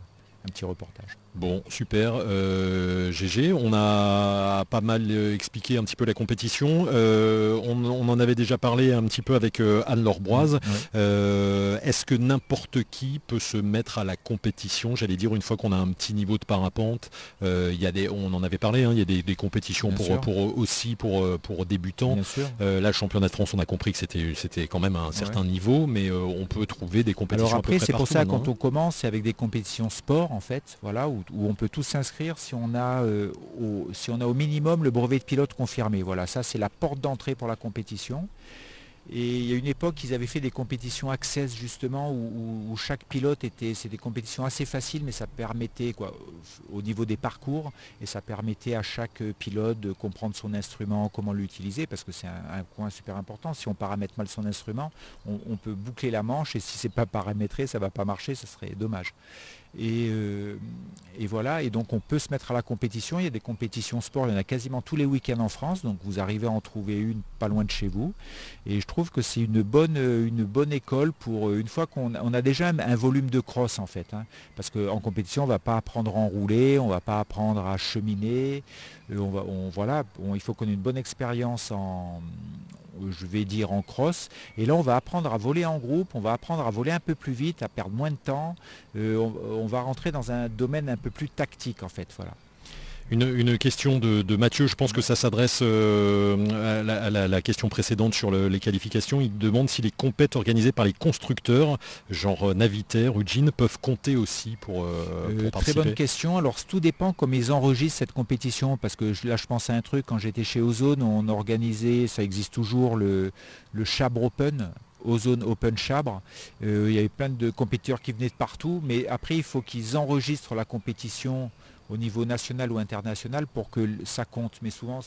Un petit reportage. Bon, super. Euh, GG, on a pas mal euh, expliqué un petit peu la compétition. Euh, on, en avait déjà parlé un petit peu avec Anne-Laure Broise. Est-ce que n'importe qui peut se mettre à la compétition? J'allais dire, une fois qu'on a un petit niveau de parapente, il y a des, on en avait parlé, hein, il y a des, compétitions pour, pour, aussi pour, pour débutants. là, le championnat de France, on a compris que c'était quand même un certain niveau, mais on peut trouver des compétitions. Alors après, c'est pour ça, quand on commence, c'est avec des compétitions sport, en fait, voilà, où où on peut tous s'inscrire si, on a, euh, au, si on a au minimum le brevet de pilote confirmé. Voilà, ça c'est la porte d'entrée pour la compétition. Et il y a une époque, ils avaient fait des compétitions Access justement, où, chaque pilote était, c'est des compétitions assez faciles, mais ça permettait, quoi, au niveau des parcours, et ça permettait à chaque pilote de comprendre son instrument, comment l'utiliser, parce que c'est un, point super important. Si on paramètre mal son instrument, on, on peut boucler la manche, et si c'est pas paramétré, ça va pas marcher, ça serait dommage. Euh, et, voilà, et donc on peut se mettre à la compétition. Il y a des compétitions sport, il y en a quasiment tous les week-ends en France, donc vous arrivez à en trouver une pas loin de chez vous. Et je trouve que c'est une bonne, une bonne école pour euh, une fois qu'on a déjà un, volume de cross en fait. Hein. parce qu'en compétition, on ne va pas apprendre à enrouler, on ne va pas apprendre à cheminer. Euh, on voilà, il faut qu'on ait une bonne expérience en, je vais dire en cross. Et là, on va apprendre à voler en groupe, on va apprendre à voler un peu plus vite, à perdre moins de temps. Euh, on, va rentrer dans un domaine un peu plus tactique, en fait. Voilà. Une, question de, Mathieu, je pense que ça s'adresse euh, à, la, question précédente sur les qualifications. Il demande si les compètes organisées par les constructeurs, genre euh, Navitaire, Ugine, peuvent compter aussi pour, euh, Très bonne question. Alors tout dépend comme ils enregistrent cette compétition, parce que là je pense à un truc, quand j'étais chez Ozone, on organisait, ça existe toujours, le, le Chabre Open Ozone Open Chabre. il y avait plein de compétiteurs qui venaient de partout, mais après il faut qu'ils enregistrent la compétition au niveau national ou international pour que ça compte. Mais souvent,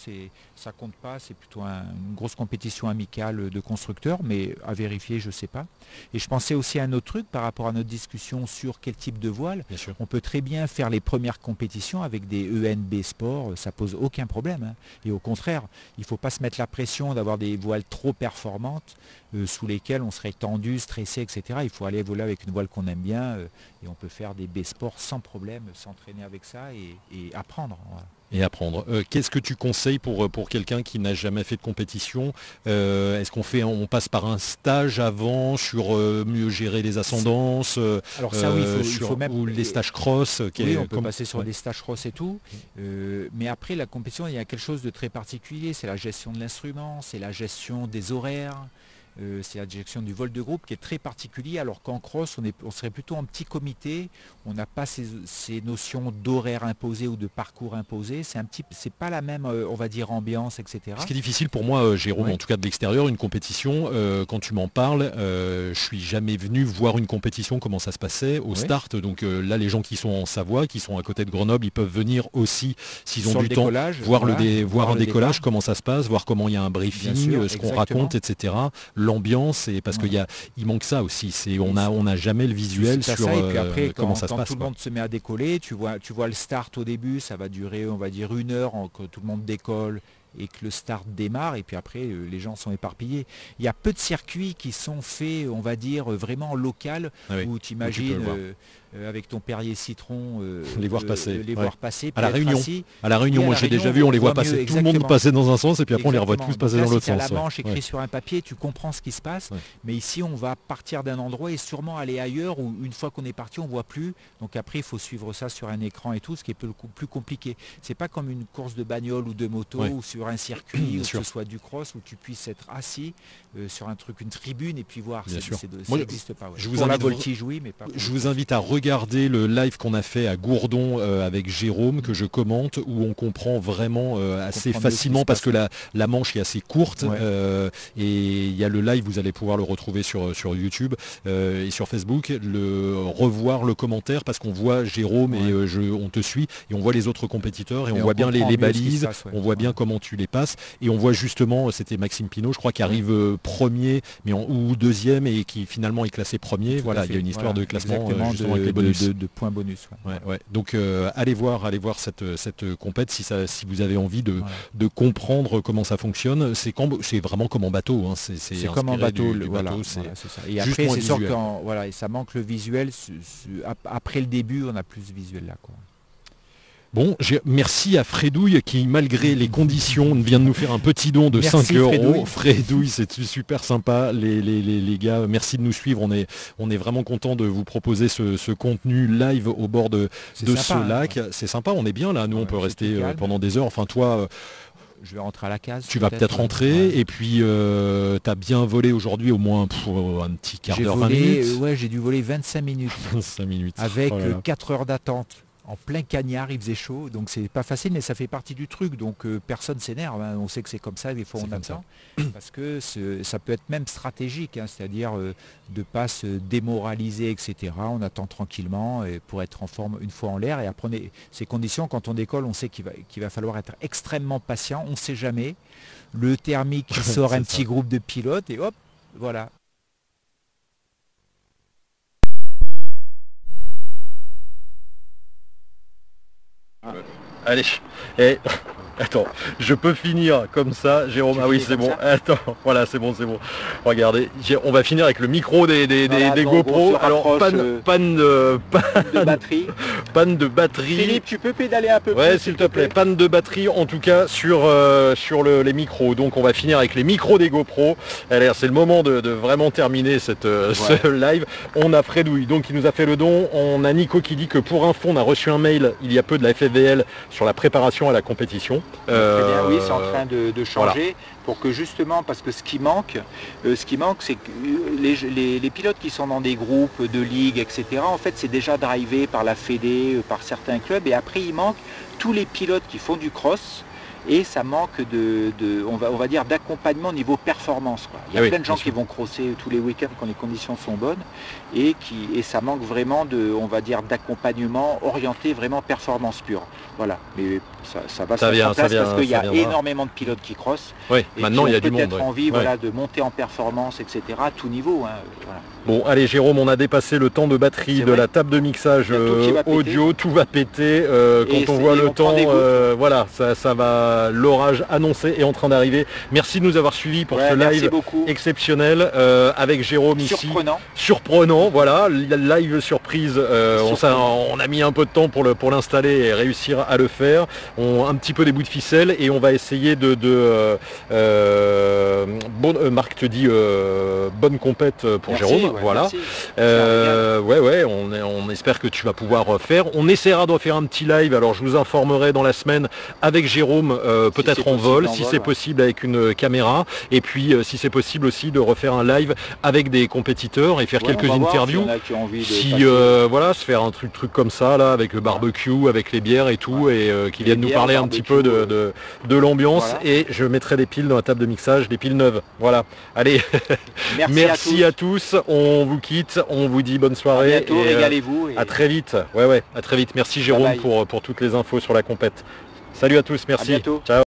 ça compte pas. C'est plutôt une grosse compétition amicale de constructeurs, mais à vérifier, je ne sais pas. Et je pensais aussi à un autre truc par rapport à notre discussion sur quel type de voile. On peut très bien faire les premières compétitions avec des ENB Sport. Ça pose aucun problème. Hein. Et au contraire, il ne faut pas se mettre la pression d'avoir des voiles trop performantes euh, sous lesquelles on serait tendu, stressé, etc. Il faut aller voler avec une voile qu'on aime bien euh, et on peut faire des B-sports sans problème, s'entraîner avec ça et, apprendre. Et apprendre. Euh, qu'est-ce que tu conseilles pour, pour quelqu'un qui n'a jamais fait de compétition Est-ce qu'on fait, on passe par un stage avant sur mieux gérer les ascendances Alors ça oui, il faut, même... ou les stages cross Oui, on peut passer sur des stages cross et tout. mais après la compétition, il y a quelque chose de très particulier. C'est la gestion de l'instrument, c'est la gestion des horaires. Euh, c'est la direction du vol de groupe qui est très particulier, alors qu'en cross, on, serait plutôt en petit comité, on n'a pas ces, notions d'horaire imposé ou de parcours imposé, c'est un petit, c'est pas la même, euh, on va dire, ambiance, etc. Ce qui est difficile pour moi, euh, Jérôme, en tout cas de l'extérieur, une compétition, quand tu m'en parles, je suis jamais venu voir une compétition, comment ça se passait au start, donc là, les gens qui sont en Savoie, qui sont à côté de Grenoble, ils peuvent venir aussi, s'ils ont du temps, voir, le voir, un décollage, comment ça se passe, voir comment il y a un briefing, ce qu'on raconte, etc l'ambiance et parce qu'il y a il manque ça aussi c'est on a on n'a jamais le visuel sur après, comment ça se passe tout le monde se met à décoller tu vois tu vois le start au début ça va durer on va dire une heure que tout le monde décolle et que le start démarre et puis après euh, les gens sont éparpillés. Il y a peu de circuits qui sont faits, on va dire, vraiment local, ah où tu imagines euh, avec ton Perrier citron, euh, les voir passer, les voir passer. À la Réunion, à la Réunion, moi j'ai déjà vu, on les voit passer, tout le monde passer dans un sens et puis après on les revoit tous passer dans l'autre sens. la manche écrit sur un papier, tu comprends ce qui se passe, mais ici on va partir d'un endroit et sûrement aller ailleurs où une fois qu'on est parti on voit plus. Donc après il faut suivre ça sur un écran et tout, ce qui est plus compliqué. C'est pas comme une course de bagnole ou de moto ou sur un circuit, ou que ce soit du cross où tu puisses être assis euh, sur un truc, une tribune et puis voir. ça n'existe pas. Je vous invite, voltige, oui, mais pas. Je vous invite à regarder le live qu'on a fait à Gourdon euh, avec Jérôme que je commente où on comprend vraiment euh, assez facilement parce que la, la, manche est assez courte et il y a le live, vous allez pouvoir le retrouver sur, sur YouTube et sur Facebook, le revoir le commentaire parce qu'on voit Jérôme et je, on te suit et on voit les autres compétiteurs et, on, voit bien les, balises, on voit bien comment tu les passes et on voit justement, c'était Maxime Pinot, je crois, qui arrive premier mais ou deuxième et qui finalement est classé premier. voilà, il y a une histoire de classement euh, de, points bonus. Donc euh, allez voir, allez voir cette, cette compète si, ça, si vous avez envie de, de comprendre comment ça fonctionne. C'est vraiment comme en bateau. Hein. C'est comme en bateau. le, voilà, Et après, c'est sûr que voilà, ça manque le visuel. Après le début, on a plus de visuel là. Quoi. Bon, merci à Fredouille qui, malgré les conditions, vient de nous faire un petit don de 5 euros. Fredouille, c'est super sympa, les, les, gars. Merci de nous suivre. On est, on est vraiment content de vous proposer ce, contenu live au bord de, de ce hein. lac. C'est sympa, on est bien là. Nous, on peut rester euh, pendant des heures. Enfin, toi euh, je vais rentrer à la case. Tu vas peut-être rentrer et puis euh, tu as bien volé aujourd'hui au moins pour un petit quart d'heure, 20 minutes. ouais, j'ai dû voler 25 minutes. 25 minutes. Avec 4 heures d'attente en plein cagnard, il faisait chaud, donc c'est pas facile, mais ça fait partie du truc, donc euh, personne s'énerve, hein. on sait que c'est comme ça, des fois on attend, parce que ça peut être même stratégique, hein. c'est-à-dire euh, de ne pas se démoraliser, etc. On attend tranquillement et pour être en forme une fois en l'air, et après ces conditions, quand on décolle, on sait qu'il va, va falloir être extrêmement patient, on ne sait jamais, le thermique qui sort un petit groupe de pilotes, et hop, voilà, Allez, et Attends, je peux finir comme ça, Jérôme. Ah oui, c'est bon. Attends, voilà, c'est bon, c'est bon. Regardez, on va finir avec le micro des, des, GoPro. Alors, panne, euh, panne, de, batterie. Panne de batterie. Philippe, tu peux pédaler un peu Ouais, s'il te plaît. Panne de batterie, en tout cas, sur, euh, sur les micros. Donc, on va finir avec les micros des GoPro. Allez, c'est le moment de, vraiment terminer cette, euh, ce live. On a Fredouille, donc, qui nous a fait le don. On a Nico qui dit que pour info, on a reçu un mail il y a peu de la FFVL sur la préparation à la compétition. Euh, oui, c'est en train de, changer pour que justement, parce que ce qui manque, euh, ce qui manque, c'est que euh, les, pilotes qui sont dans des groupes de ligues, etc., en fait, c'est déjà drivé par la Fédé, par certains clubs, et après, il manque tous les pilotes qui font du cross et ça manque de, on, va, on va dire d'accompagnement au niveau performance. Il y a ah plein de gens qui vont crosser tous les week-ends quand les conditions sont bonnes et, qui, et ça manque vraiment de, on va dire, d'accompagnement orienté vraiment performance pure. Voilà, mais ça, va se mettre en place parce qu'il y a énormément de pilotes qui crossent. Oui, maintenant il y a du monde. peut-être envie voilà, de monter en performance, etc. à tout niveau. Hein, bon, allez Jérôme, on a dépassé le temps de batterie de la table de mixage euh, audio, tout va péter. Euh, quand on voit le temps, euh, voilà, ça, ça va, l'orage annoncé est en train d'arriver. Merci de nous avoir suivis pour ce live exceptionnel avec Jérôme ici. Surprenant. Surprenant, voilà, live surprise. On, on, a mis un peu de temps pour l'installer pour et réussir à le faire. On, un petit peu des bouts de ficelle et on va essayer de... de bon, Marc te dit bonne compète pour Jérôme. Voilà. ouais, ouais, on, on espère que tu vas pouvoir faire. On essaiera de faire un petit live. Alors je vous informerai dans la semaine avec Jérôme, euh, peut-être en vol, si c'est possible avec une caméra. Et puis euh, si c'est possible aussi de refaire un live avec des compétiteurs et faire quelques interviews. Si, euh, voilà, se faire un truc, truc comme ça là, avec le barbecue, avec les bières et tout, et qui viennent nous parler un petit peu de, de, l'ambiance. Et je mettrai des piles dans la table de mixage, des piles neuves. Voilà. Allez, merci, à, tous. On vous quitte, on vous dit bonne soirée. À bientôt, régalez-vous. À très vite. Ouais, ouais, à très vite. Merci Jérôme Pour, pour toutes les infos sur la compète. Salut à tous, merci. Ciao.